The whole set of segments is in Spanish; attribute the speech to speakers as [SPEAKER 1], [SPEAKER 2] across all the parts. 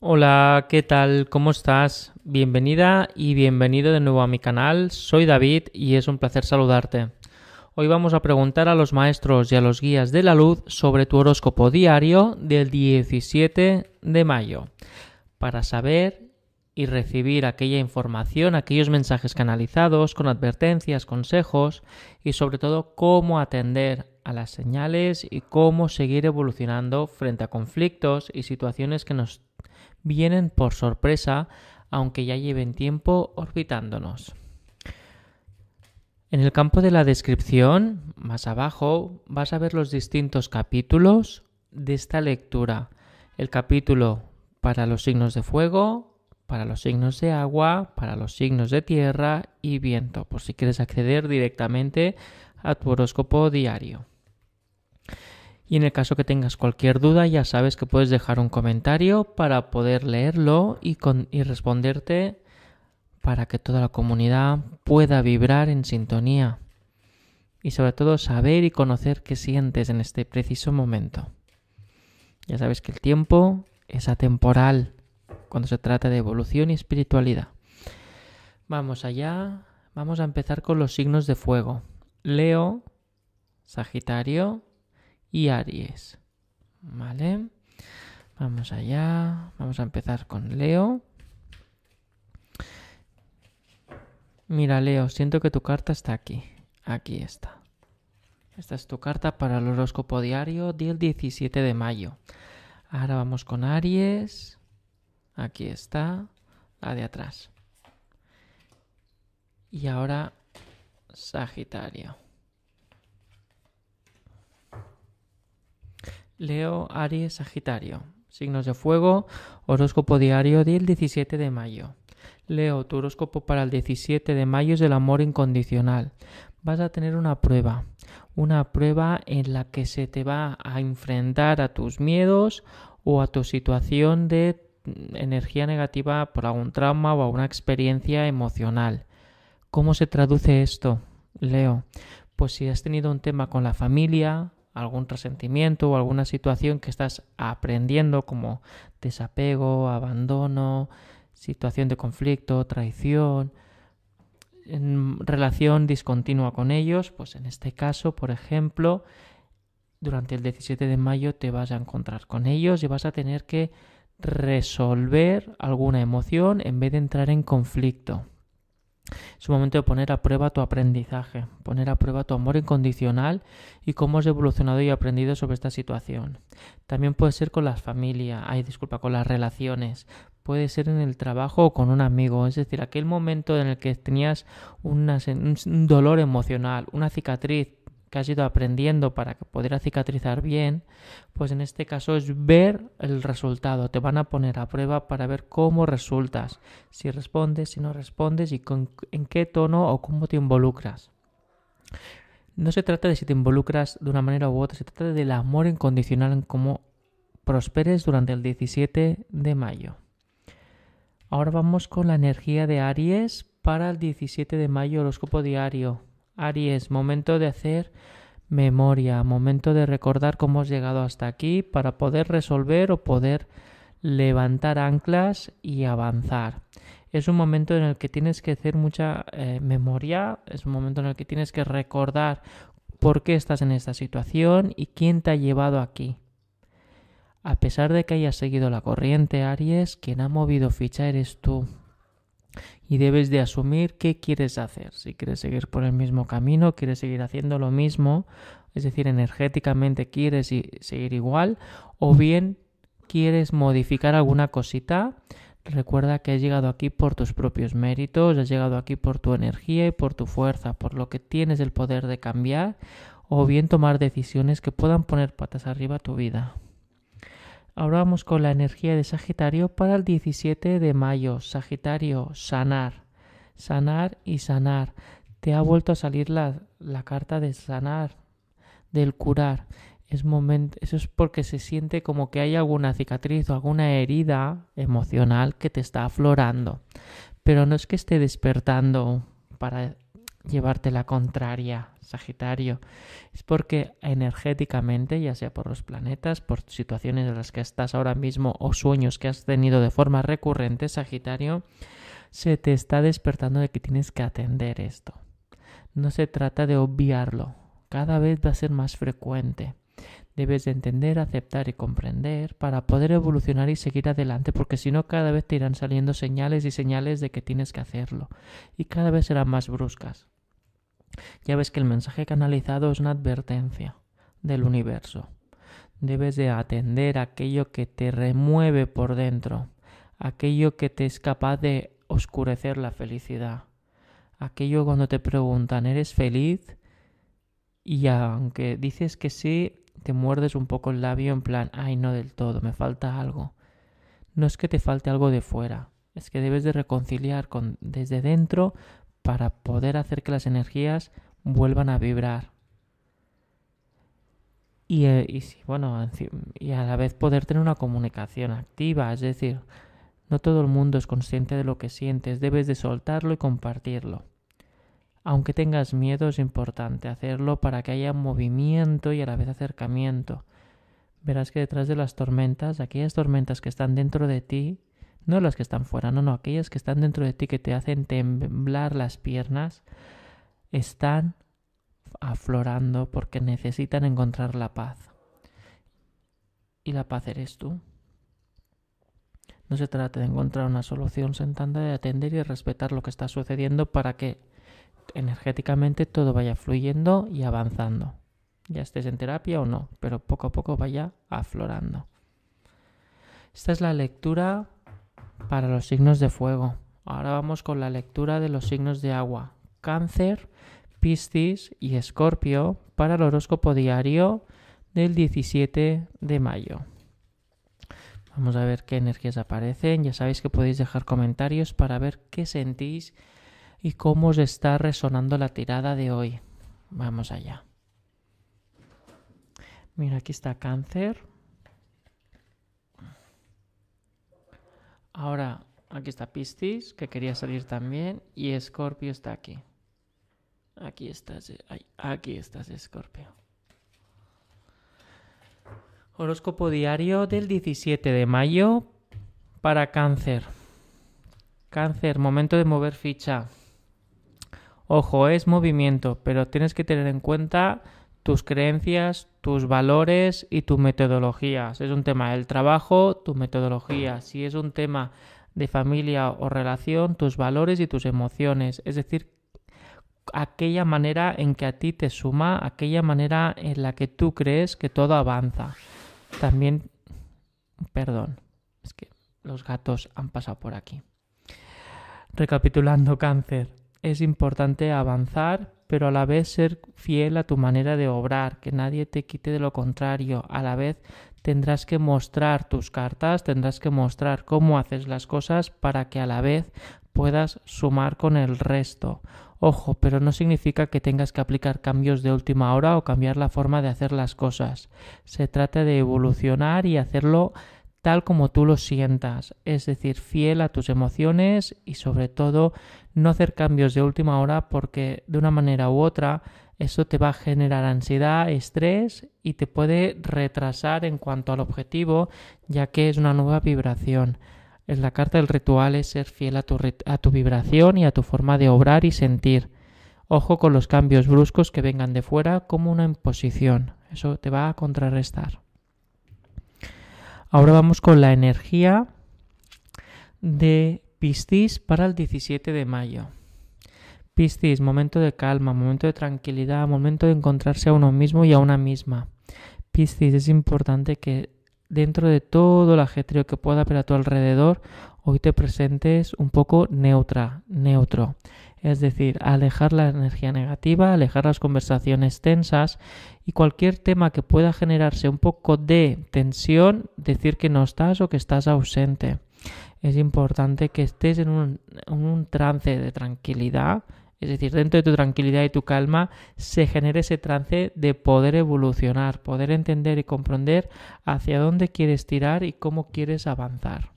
[SPEAKER 1] Hola, ¿qué tal? ¿Cómo estás? Bienvenida y bienvenido de nuevo a mi canal. Soy David y es un placer saludarte. Hoy vamos a preguntar a los maestros y a los guías de la luz sobre tu horóscopo diario del 17 de mayo para saber y recibir aquella información, aquellos mensajes canalizados con advertencias, consejos y sobre todo cómo atender a las señales y cómo seguir evolucionando frente a conflictos y situaciones que nos vienen por sorpresa aunque ya lleven tiempo orbitándonos. En el campo de la descripción, más abajo, vas a ver los distintos capítulos de esta lectura. El capítulo para los signos de fuego, para los signos de agua, para los signos de tierra y viento, por si quieres acceder directamente a tu horóscopo diario. Y en el caso que tengas cualquier duda, ya sabes que puedes dejar un comentario para poder leerlo y, y responderte para que toda la comunidad pueda vibrar en sintonía. Y sobre todo saber y conocer qué sientes en este preciso momento. Ya sabes que el tiempo es atemporal cuando se trata de evolución y espiritualidad. Vamos allá, vamos a empezar con los signos de fuego. Leo, Sagitario y Aries. ¿Vale? Vamos allá, vamos a empezar con Leo. Mira, Leo, siento que tu carta está aquí. Aquí está. Esta es tu carta para el horóscopo diario del 17 de mayo. Ahora vamos con Aries. Aquí está la de atrás. Y ahora Sagitario. Leo, Aries, Sagitario. Signos de fuego, horóscopo diario del 17 de mayo. Leo, tu horóscopo para el 17 de mayo es el amor incondicional. Vas a tener una prueba, una prueba en la que se te va a enfrentar a tus miedos o a tu situación de energía negativa por algún trauma o alguna experiencia emocional. ¿Cómo se traduce esto, Leo? Pues si has tenido un tema con la familia, algún resentimiento o alguna situación que estás aprendiendo como desapego, abandono, situación de conflicto, traición, en relación discontinua con ellos, pues en este caso, por ejemplo, durante el 17 de mayo te vas a encontrar con ellos y vas a tener que resolver alguna emoción en vez de entrar en conflicto. Es un momento de poner a prueba tu aprendizaje, poner a prueba tu amor incondicional y cómo has evolucionado y aprendido sobre esta situación. También puede ser con la familia, ay, disculpa, con las relaciones. Puede ser en el trabajo o con un amigo, es decir, aquel momento en el que tenías un dolor emocional, una cicatriz que has ido aprendiendo para que pudiera cicatrizar bien, pues en este caso es ver el resultado. Te van a poner a prueba para ver cómo resultas, si respondes, si no respondes y en qué tono o cómo te involucras. No se trata de si te involucras de una manera u otra, se trata del amor incondicional en cómo prosperes durante el 17 de mayo. Ahora vamos con la energía de Aries para el 17 de mayo, horóscopo diario. Aries, momento de hacer memoria, momento de recordar cómo has llegado hasta aquí para poder resolver o poder levantar anclas y avanzar. Es un momento en el que tienes que hacer mucha eh, memoria, es un momento en el que tienes que recordar por qué estás en esta situación y quién te ha llevado aquí. A pesar de que hayas seguido la corriente, Aries, quien ha movido ficha eres tú y debes de asumir qué quieres hacer. Si quieres seguir por el mismo camino, quieres seguir haciendo lo mismo, es decir, energéticamente quieres seguir igual, o bien quieres modificar alguna cosita. Recuerda que has llegado aquí por tus propios méritos, has llegado aquí por tu energía y por tu fuerza, por lo que tienes el poder de cambiar o bien tomar decisiones que puedan poner patas arriba tu vida. Ahora vamos con la energía de Sagitario para el 17 de mayo. Sagitario, sanar. Sanar y sanar. Te ha vuelto a salir la, la carta de sanar, del curar. Es momento, eso es porque se siente como que hay alguna cicatriz o alguna herida emocional que te está aflorando. Pero no es que esté despertando para llevarte la contraria, Sagitario. Es porque energéticamente, ya sea por los planetas, por situaciones en las que estás ahora mismo o sueños que has tenido de forma recurrente, Sagitario, se te está despertando de que tienes que atender esto. No se trata de obviarlo, cada vez va a ser más frecuente. Debes de entender, aceptar y comprender para poder evolucionar y seguir adelante, porque si no cada vez te irán saliendo señales y señales de que tienes que hacerlo, y cada vez serán más bruscas. Ya ves que el mensaje canalizado es una advertencia del universo. Debes de atender aquello que te remueve por dentro, aquello que te es capaz de oscurecer la felicidad, aquello cuando te preguntan ¿eres feliz? Y aunque dices que sí, te muerdes un poco el labio en plan, ay, no del todo, me falta algo. No es que te falte algo de fuera, es que debes de reconciliar con desde dentro para poder hacer que las energías vuelvan a vibrar. Y, eh, bueno, y a la vez poder tener una comunicación activa, es decir, no todo el mundo es consciente de lo que sientes, debes de soltarlo y compartirlo. Aunque tengas miedo, es importante hacerlo para que haya movimiento y a la vez acercamiento. Verás que detrás de las tormentas, aquellas tormentas que están dentro de ti, no las que están fuera, no, no, aquellas que están dentro de ti que te hacen temblar las piernas, están aflorando porque necesitan encontrar la paz. Y la paz eres tú. No se trata de encontrar una solución, se de atender y respetar lo que está sucediendo para que energéticamente todo vaya fluyendo y avanzando. Ya estés en terapia o no, pero poco a poco vaya aflorando. Esta es la lectura para los signos de fuego. Ahora vamos con la lectura de los signos de agua. Cáncer, Piscis y Escorpio para el horóscopo diario del 17 de mayo. Vamos a ver qué energías aparecen. Ya sabéis que podéis dejar comentarios para ver qué sentís y cómo os está resonando la tirada de hoy. Vamos allá. Mira, aquí está cáncer. Ahora, aquí está Piscis, que quería salir también, y Escorpio está aquí. Aquí estás, aquí estás, Escorpio. Horóscopo diario del 17 de mayo para cáncer. Cáncer, momento de mover ficha. Ojo, es movimiento, pero tienes que tener en cuenta tus creencias, tus valores y tu metodología. Si es un tema del trabajo, tu metodología. Si es un tema de familia o relación, tus valores y tus emociones. Es decir, aquella manera en que a ti te suma, aquella manera en la que tú crees que todo avanza. También, perdón, es que los gatos han pasado por aquí. Recapitulando cáncer es importante avanzar, pero a la vez ser fiel a tu manera de obrar, que nadie te quite de lo contrario. A la vez tendrás que mostrar tus cartas, tendrás que mostrar cómo haces las cosas para que a la vez puedas sumar con el resto. Ojo, pero no significa que tengas que aplicar cambios de última hora o cambiar la forma de hacer las cosas. Se trata de evolucionar y hacerlo tal como tú lo sientas, es decir, fiel a tus emociones y sobre todo no hacer cambios de última hora porque de una manera u otra eso te va a generar ansiedad, estrés y te puede retrasar en cuanto al objetivo ya que es una nueva vibración. La carta del ritual es ser fiel a tu, a tu vibración y a tu forma de obrar y sentir. Ojo con los cambios bruscos que vengan de fuera como una imposición. Eso te va a contrarrestar. Ahora vamos con la energía de Piscis para el 17 de mayo. Piscis, momento de calma, momento de tranquilidad, momento de encontrarse a uno mismo y a una misma. Piscis, es importante que dentro de todo el ajetreo que pueda haber a tu alrededor, hoy te presentes un poco neutra, neutro. Es decir, alejar la energía negativa, alejar las conversaciones tensas y cualquier tema que pueda generarse un poco de tensión, decir que no estás o que estás ausente. Es importante que estés en un, trance de tranquilidad, es decir, dentro de tu tranquilidad y tu calma se genere ese trance de poder evolucionar, poder entender y comprender hacia dónde quieres tirar y cómo quieres avanzar.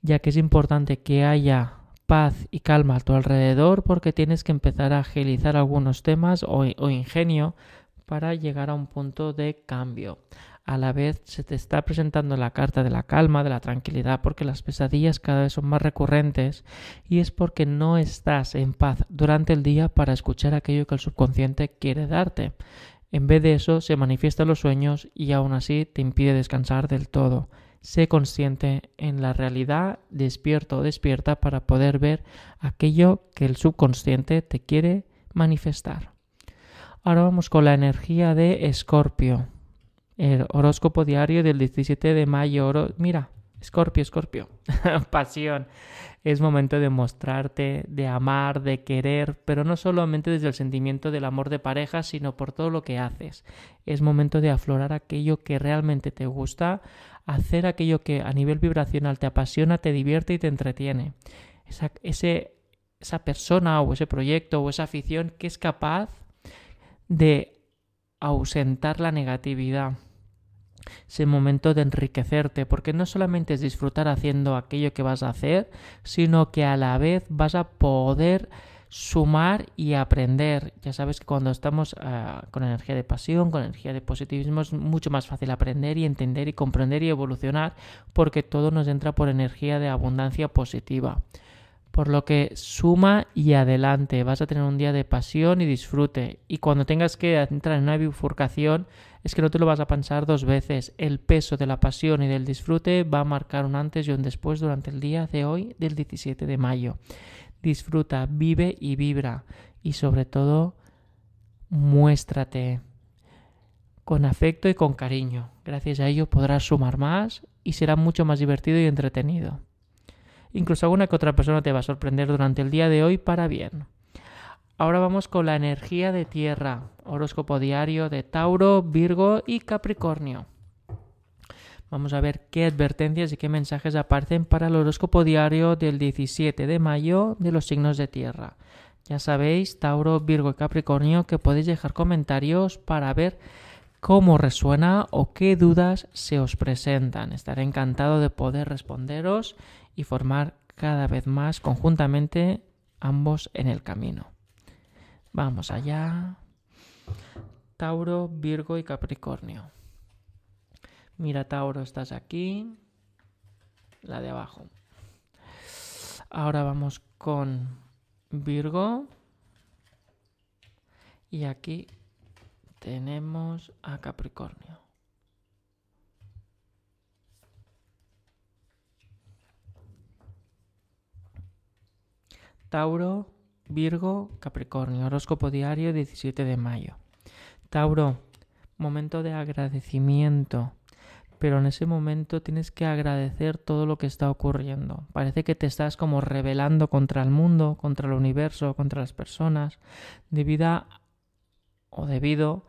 [SPEAKER 1] Ya que es importante que haya paz y calma a tu alrededor porque tienes que empezar a agilizar algunos temas o, ingenio para llegar a un punto de cambio a la vez se te está presentando la carta de la calma, de la tranquilidad, porque las pesadillas cada vez son más recurrentes y es porque no estás en paz durante el día para escuchar aquello que el subconsciente quiere darte. En vez de eso se manifiestan los sueños y aún así te impide descansar del todo. Sé consciente en la realidad, despierto o despierta para poder ver aquello que el subconsciente te quiere manifestar. Ahora vamos con la energía de Escorpio. El horóscopo diario del 17 de mayo. Mira, Escorpio, Escorpio. Pasión. Es momento de mostrarte, de amar, de querer, pero no solamente desde el sentimiento del amor de pareja, sino por todo lo que haces. Es momento de aflorar aquello que realmente te gusta, hacer aquello que a nivel vibracional te apasiona, te divierte y te entretiene. Esa, ese, esa persona o ese proyecto o esa afición que es capaz de ausentar la negatividad. Es el momento de enriquecerte, porque no solamente es disfrutar haciendo aquello que vas a hacer, sino que a la vez vas a poder sumar y aprender. Ya sabes que cuando estamos uh, con energía de pasión, con energía de positivismo, es mucho más fácil aprender y entender y comprender y evolucionar, porque todo nos entra por energía de abundancia positiva por lo que suma y adelante, vas a tener un día de pasión y disfrute. Y cuando tengas que entrar en una bifurcación, es que no te lo vas a pensar dos veces. El peso de la pasión y del disfrute va a marcar un antes y un después durante el día de hoy, del 17 de mayo. Disfruta, vive y vibra. Y sobre todo, muéstrate con afecto y con cariño. Gracias a ello podrás sumar más y será mucho más divertido y entretenido. Incluso alguna que otra persona te va a sorprender durante el día de hoy para bien. Ahora vamos con la energía de tierra, horóscopo diario de Tauro, Virgo y Capricornio. Vamos a ver qué advertencias y qué mensajes aparecen para el horóscopo diario del 17 de mayo de los signos de tierra. Ya sabéis, Tauro, Virgo y Capricornio, que podéis dejar comentarios para ver cómo resuena o qué dudas se os presentan. Estaré encantado de poder responderos y formar cada vez más conjuntamente ambos en el camino. Vamos allá. Tauro, Virgo y Capricornio. Mira, Tauro, estás aquí. La de abajo. Ahora vamos con Virgo. Y aquí tenemos a Capricornio. Tauro, Virgo, Capricornio, horóscopo diario 17 de mayo. Tauro, momento de agradecimiento, pero en ese momento tienes que agradecer todo lo que está ocurriendo. Parece que te estás como rebelando contra el mundo, contra el universo, contra las personas, debido o debido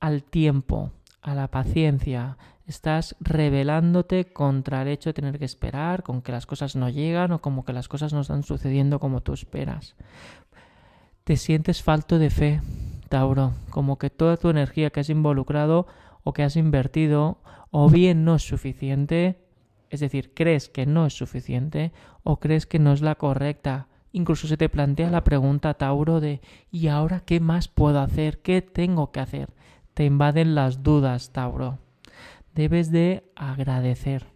[SPEAKER 1] al tiempo, a la paciencia, estás rebelándote contra el hecho de tener que esperar, con que las cosas no llegan o como que las cosas no están sucediendo como tú esperas. Te sientes falto de fe, Tauro, como que toda tu energía que has involucrado o que has invertido o bien no es suficiente, es decir, crees que no es suficiente o crees que no es la correcta. Incluso se te plantea la pregunta, Tauro, de ¿y ahora qué más puedo hacer? ¿Qué tengo que hacer? Te invaden las dudas, Tauro debes de agradecer.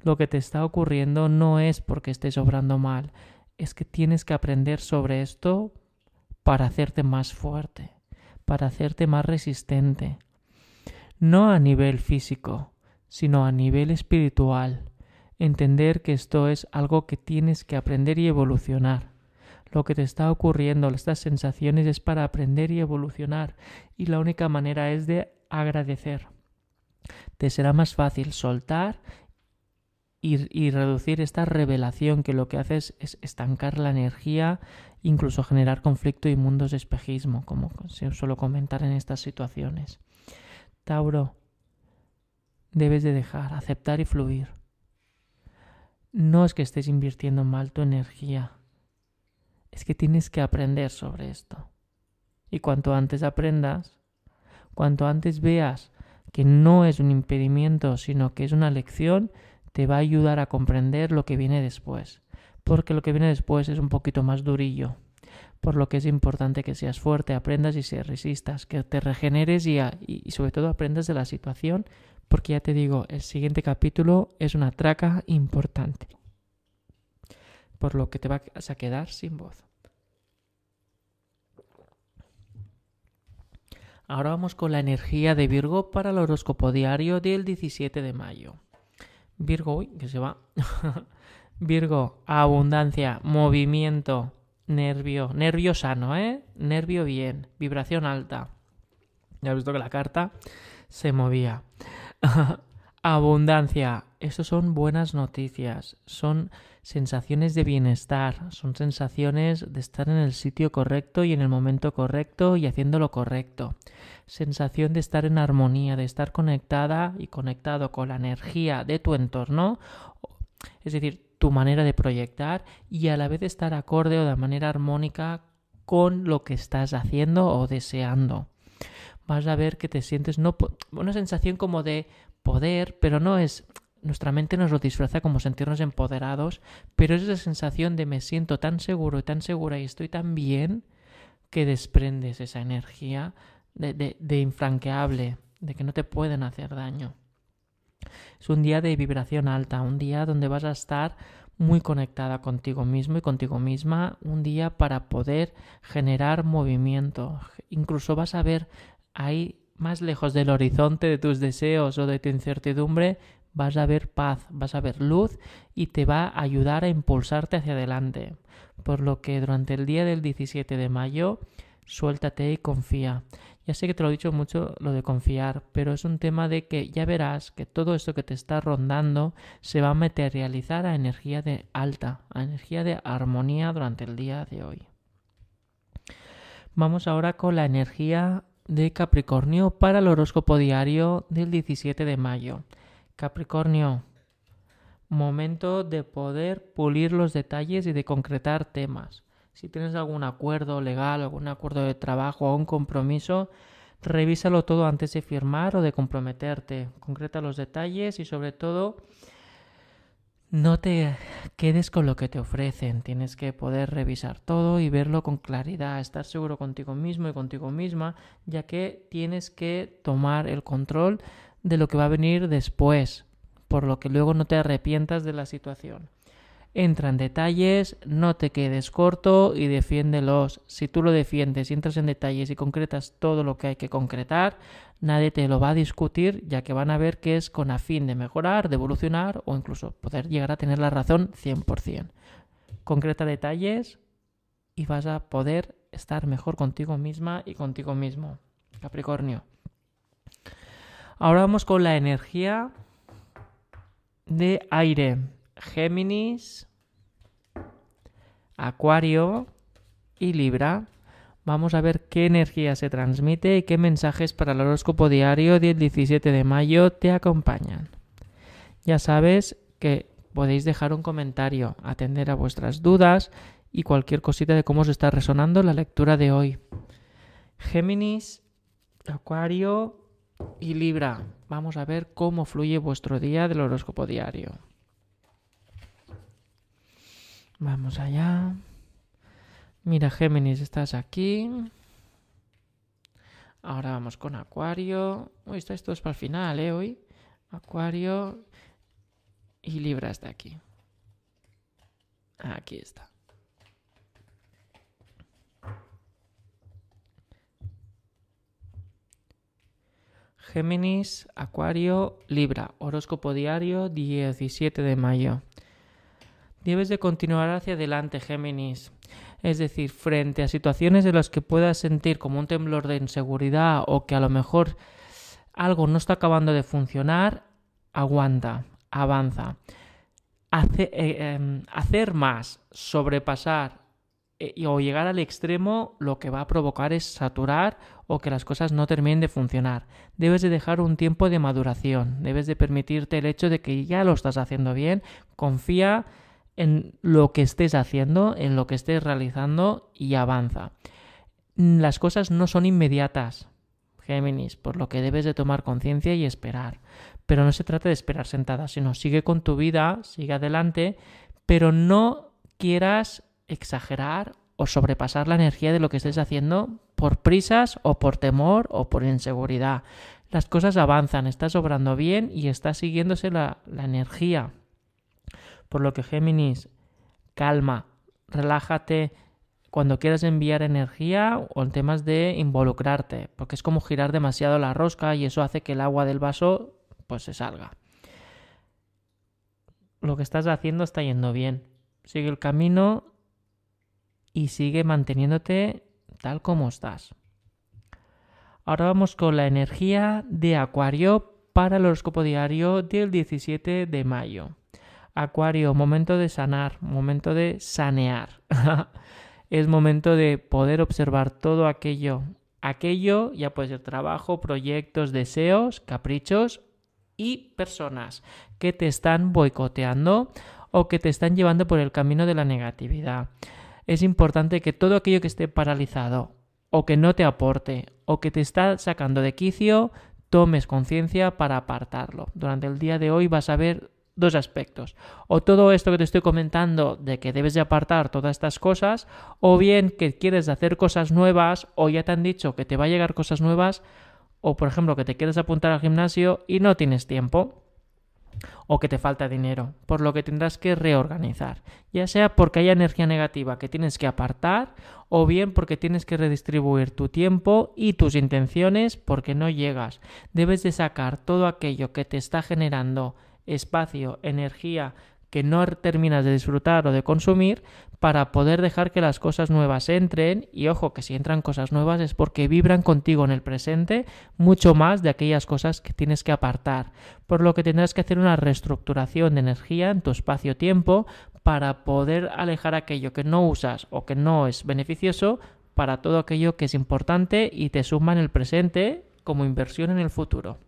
[SPEAKER 1] Lo que te está ocurriendo no es porque estés obrando mal, es que tienes que aprender sobre esto para hacerte más fuerte, para hacerte más resistente. No a nivel físico, sino a nivel espiritual. Entender que esto es algo que tienes que aprender y evolucionar. Lo que te está ocurriendo, estas sensaciones es para aprender y evolucionar. Y la única manera es de agradecer te será más fácil soltar y, reducir esta revelación que lo que hace es, estancar la energía, incluso generar conflicto y mundos de espejismo, como se suelo comentar en estas situaciones. Tauro, debes de dejar, aceptar y fluir. No es que estés invirtiendo mal tu energía, es que tienes que aprender sobre esto. Y cuanto antes aprendas, cuanto antes veas que no es un impedimento, sino que es una lección, te va a ayudar a comprender lo que viene después. porque lo que viene después es un poquito más durillo. Por lo que es importante que seas fuerte, aprendas y se resistas, que te regeneres y, sobre todo aprendas de la situación, porque ya te digo, el siguiente capítulo es una traca importante. Por lo que te vas a quedar sin voz. Ahora vamos con la energía de Virgo para el horóscopo diario del 17 de mayo. Virgo, uy, que se va. Virgo, abundancia, movimiento, nervio, nervio sano, ¿eh? Nervio bien, vibración alta. Ya has visto que la carta se movía. abundancia, eso son buenas noticias, son sensaciones de bienestar, son sensaciones de estar en el sitio correcto y en el momento correcto y haciendo lo correcto. Sensación de estar en armonía, de estar conectada y conectado con la energía de tu entorno, es decir, tu manera de proyectar y a la vez estar acorde o de manera armónica con lo que estás haciendo o deseando. Vas a ver que te sientes no una sensación como de poder, pero no es nuestra mente nos lo disfraza como sentirnos empoderados, pero es esa sensación de me siento tan seguro y tan segura y estoy tan bien que desprendes esa energía de, de, de infranqueable, de que no te pueden hacer daño. Es un día de vibración alta, un día donde vas a estar muy conectada contigo mismo y contigo misma, un día para poder generar movimiento. Incluso vas a ver ahí más lejos del horizonte de tus deseos o de tu incertidumbre, vas a ver paz, vas a ver luz y te va a ayudar a impulsarte hacia adelante. Por lo que durante el día del 17 de mayo, suéltate y confía. Ya sé que te lo he dicho mucho lo de confiar, pero es un tema de que ya verás que todo esto que te está rondando se va a materializar a energía de alta, a energía de armonía durante el día de hoy. Vamos ahora con la energía de Capricornio para el horóscopo diario del 17 de mayo. Capricornio, momento de poder pulir los detalles y de concretar temas. Si tienes algún acuerdo legal, algún acuerdo de trabajo o un compromiso, revísalo todo antes de firmar o de comprometerte. Concreta los detalles y sobre todo no te quedes con lo que te ofrecen. Tienes que poder revisar todo y verlo con claridad, estar seguro contigo mismo y contigo misma, ya que tienes que tomar el control de lo que va a venir después, por lo que luego no te arrepientas de la situación. Entra en detalles, no te quedes corto y defiéndelos. Si tú lo defiendes y entras en detalles y concretas todo lo que hay que concretar, nadie te lo va a discutir, ya que van a ver que es con afín de mejorar, de evolucionar o incluso poder llegar a tener la razón 100%. Concreta detalles y vas a poder estar mejor contigo misma y contigo mismo. Capricornio. Ahora vamos con la energía de aire. Géminis, Acuario y Libra. Vamos a ver qué energía se transmite y qué mensajes para el horóscopo diario del 17 de mayo te acompañan. Ya sabes que podéis dejar un comentario, atender a vuestras dudas y cualquier cosita de cómo os está resonando la lectura de hoy. Géminis, Acuario y Libra. Vamos a ver cómo fluye vuestro día del horóscopo diario. Vamos allá. Mira, Géminis, estás aquí. Ahora vamos con Acuario. Uy, esto, esto es para el final, ¿eh? Hoy. Acuario y Libra está aquí. Aquí está. Géminis, Acuario, Libra, horóscopo diario 17 de mayo. Debes de continuar hacia adelante, Géminis. Es decir, frente a situaciones en las que puedas sentir como un temblor de inseguridad o que a lo mejor algo no está acabando de funcionar, aguanta, avanza. Eh, em, hacer más, sobrepasar eh, o llegar al extremo lo que va a provocar es saturar o que las cosas no terminen de funcionar. Debes de dejar un tiempo de maduración, debes de permitirte el hecho de que ya lo estás haciendo bien, confía en lo que estés haciendo, en lo que estés realizando y avanza. Las cosas no son inmediatas, Géminis, por lo que debes de tomar conciencia y esperar. Pero no se trata de esperar sentada, sino sigue con tu vida, sigue adelante, pero no quieras exagerar o sobrepasar la energía de lo que estés haciendo por prisas o por temor o por inseguridad. Las cosas avanzan, estás obrando bien y está siguiéndose la energía. Por lo que Géminis, calma, relájate cuando quieras enviar energía o en temas de involucrarte, porque es como girar demasiado la rosca y eso hace que el agua del vaso pues se salga. Lo que estás haciendo está yendo bien. Sigue el camino y sigue manteniéndote tal como estás. Ahora vamos con la energía de Acuario para el horóscopo diario del 17 de mayo. Acuario, momento de sanar, momento de sanear. es momento de poder observar todo aquello. Aquello ya puede ser trabajo, proyectos, deseos, caprichos y personas que te están boicoteando o que te están llevando por el camino de la negatividad. Es importante que todo aquello que esté paralizado o que no te aporte o que te está sacando de quicio, tomes conciencia para apartarlo. Durante el día de hoy vas a ver dos aspectos. O todo esto que te estoy comentando de que debes de apartar todas estas cosas, o bien que quieres hacer cosas nuevas, o ya te han dicho que te va a llegar cosas nuevas, o por ejemplo que te quieres apuntar al gimnasio y no tienes tiempo o que te falta dinero, por lo que tendrás que reorganizar, ya sea porque haya energía negativa que tienes que apartar o bien porque tienes que redistribuir tu tiempo y tus intenciones porque no llegas. Debes de sacar todo aquello que te está generando espacio, energía que no terminas de disfrutar o de consumir para poder dejar que las cosas nuevas entren y ojo que si entran cosas nuevas es porque vibran contigo en el presente mucho más de aquellas cosas que tienes que apartar, por lo que tendrás que hacer una reestructuración de energía en tu espacio-tiempo para poder alejar aquello que no usas o que no es beneficioso para todo aquello que es importante y te suma en el presente como inversión en el futuro.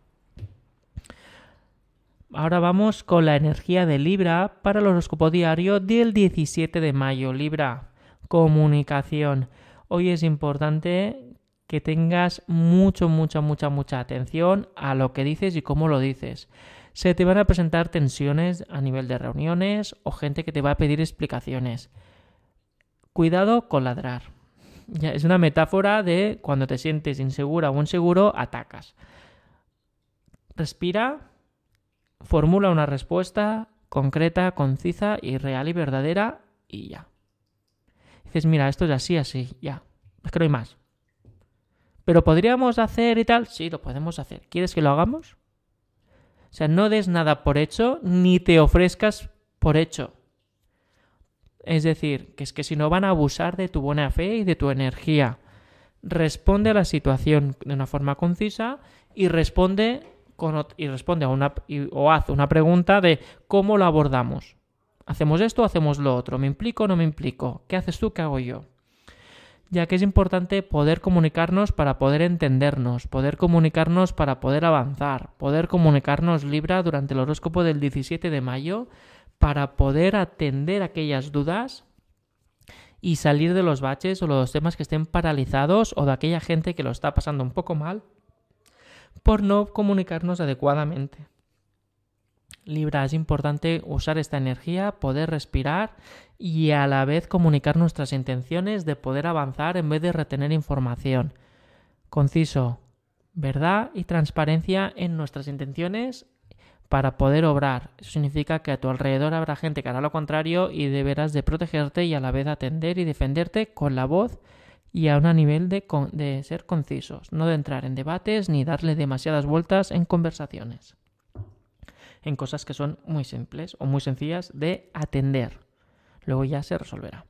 [SPEAKER 1] Ahora vamos con la energía de Libra para el horóscopo diario del 17 de mayo. Libra, comunicación. Hoy es importante que tengas mucho, mucha, mucha, mucha atención a lo que dices y cómo lo dices. Se te van a presentar tensiones a nivel de reuniones o gente que te va a pedir explicaciones. Cuidado con ladrar. Es una metáfora de cuando te sientes insegura o inseguro, atacas. Respira formula una respuesta concreta, concisa y real y verdadera y ya. Dices, mira, esto es así, así, ya. Es que no hay más. Pero podríamos hacer y tal. Sí, lo podemos hacer. ¿Quieres que lo hagamos? O sea, no des nada por hecho ni te ofrezcas por hecho. Es decir, que es que si no van a abusar de tu buena fe y de tu energía. Responde a la situación de una forma concisa y responde y responde a una o hace una pregunta de cómo lo abordamos. ¿Hacemos esto o hacemos lo otro? ¿Me implico o no me implico? ¿Qué haces tú? ¿Qué hago yo? Ya que es importante poder comunicarnos para poder entendernos, poder comunicarnos para poder avanzar, poder comunicarnos Libra durante el horóscopo del 17 de mayo para poder atender aquellas dudas y salir de los baches o los temas que estén paralizados o de aquella gente que lo está pasando un poco mal por no comunicarnos adecuadamente. Libra, es importante usar esta energía, poder respirar y a la vez comunicar nuestras intenciones de poder avanzar en vez de retener información. Conciso, verdad y transparencia en nuestras intenciones para poder obrar. Eso significa que a tu alrededor habrá gente que hará lo contrario y deberás de protegerte y a la vez atender y defenderte con la voz y a un nivel de, de ser concisos, no de entrar en debates ni darle demasiadas vueltas en conversaciones, en cosas que son muy simples o muy sencillas de atender. Luego ya se resolverá.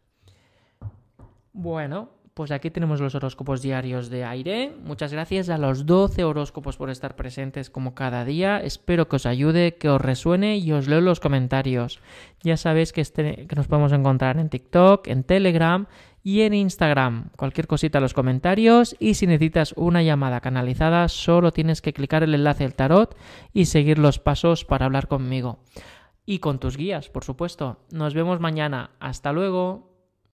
[SPEAKER 1] Bueno, pues aquí tenemos los horóscopos diarios de aire. Muchas gracias a los 12 horóscopos por estar presentes como cada día. Espero que os ayude, que os resuene y os leo los comentarios. Ya sabéis que, este, que nos podemos encontrar en TikTok, en Telegram y en Instagram. Cualquier cosita en los comentarios y si necesitas una llamada canalizada solo tienes que clicar el enlace del tarot y seguir los pasos para hablar conmigo. Y con tus guías, por supuesto. Nos vemos mañana. Hasta luego.